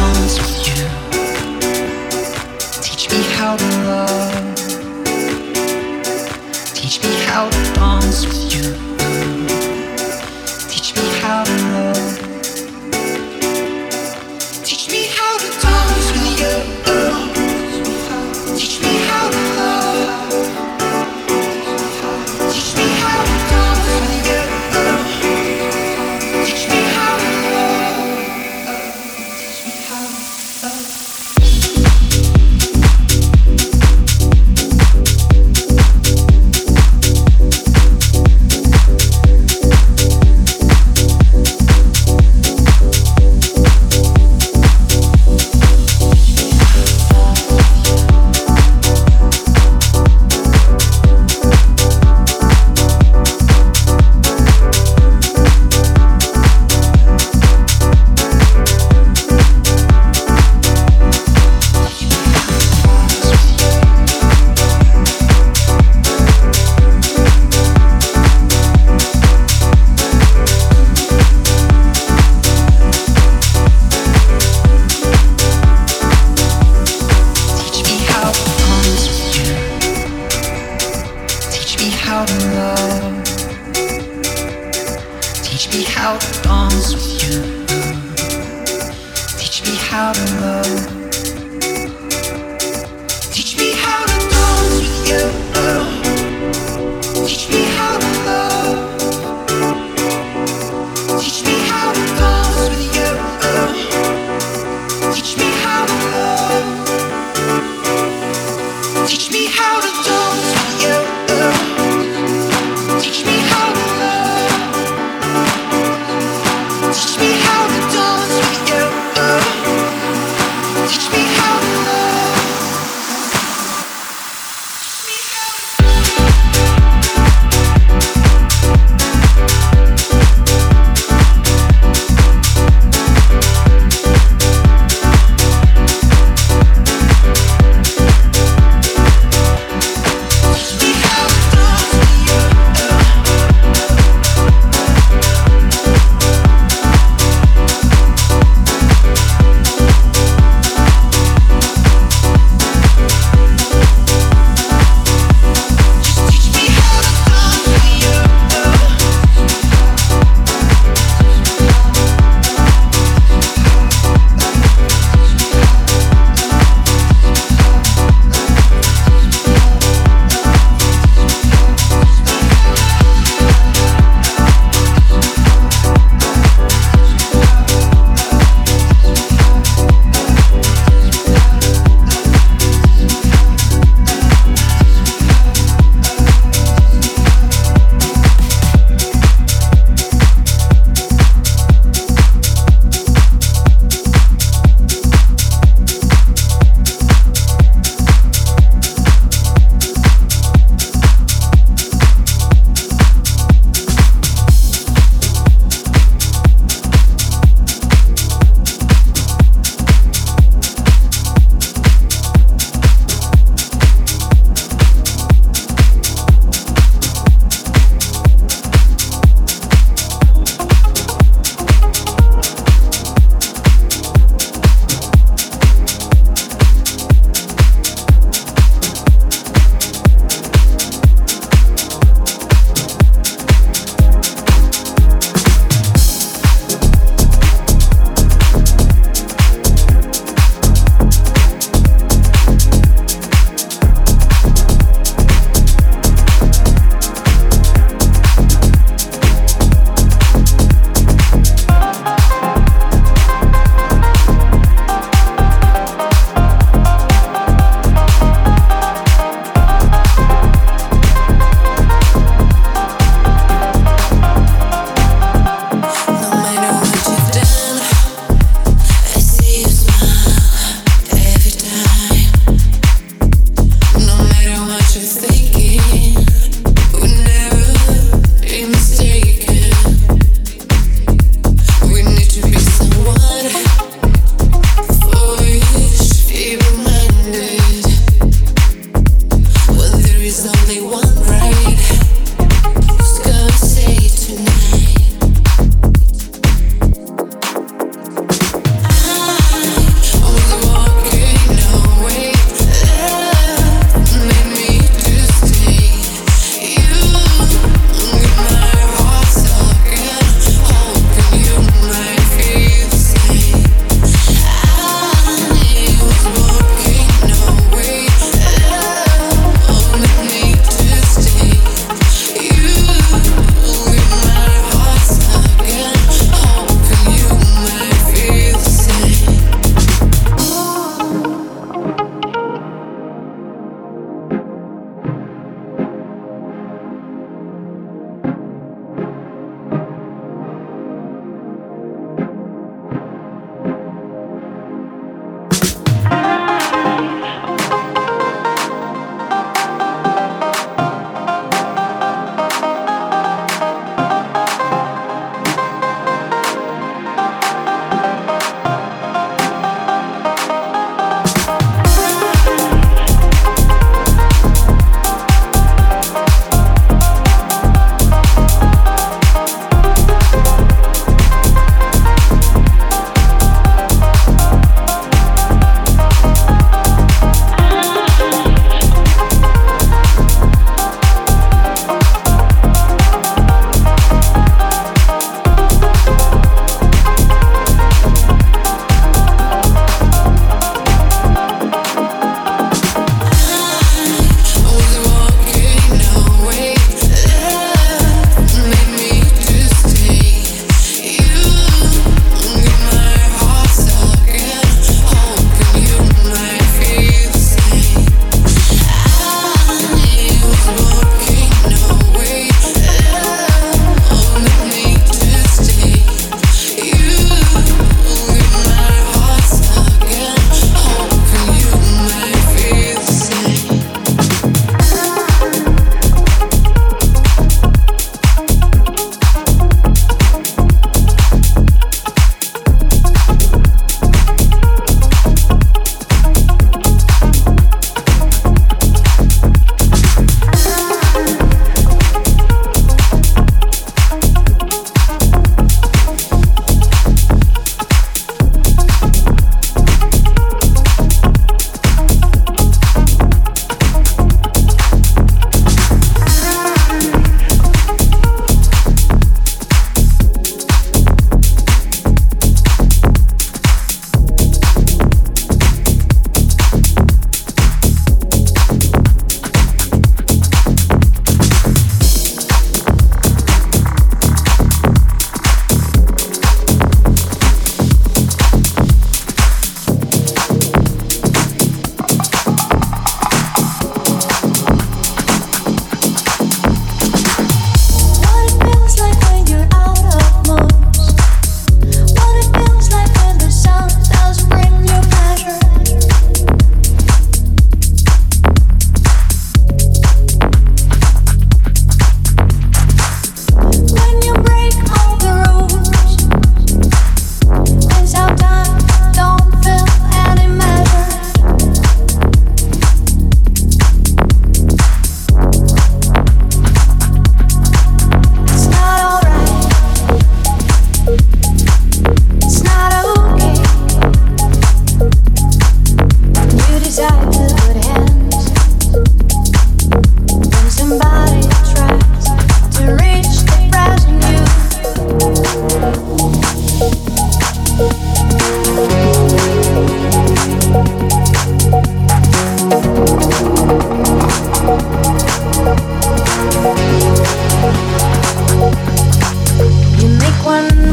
how one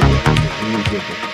can all groove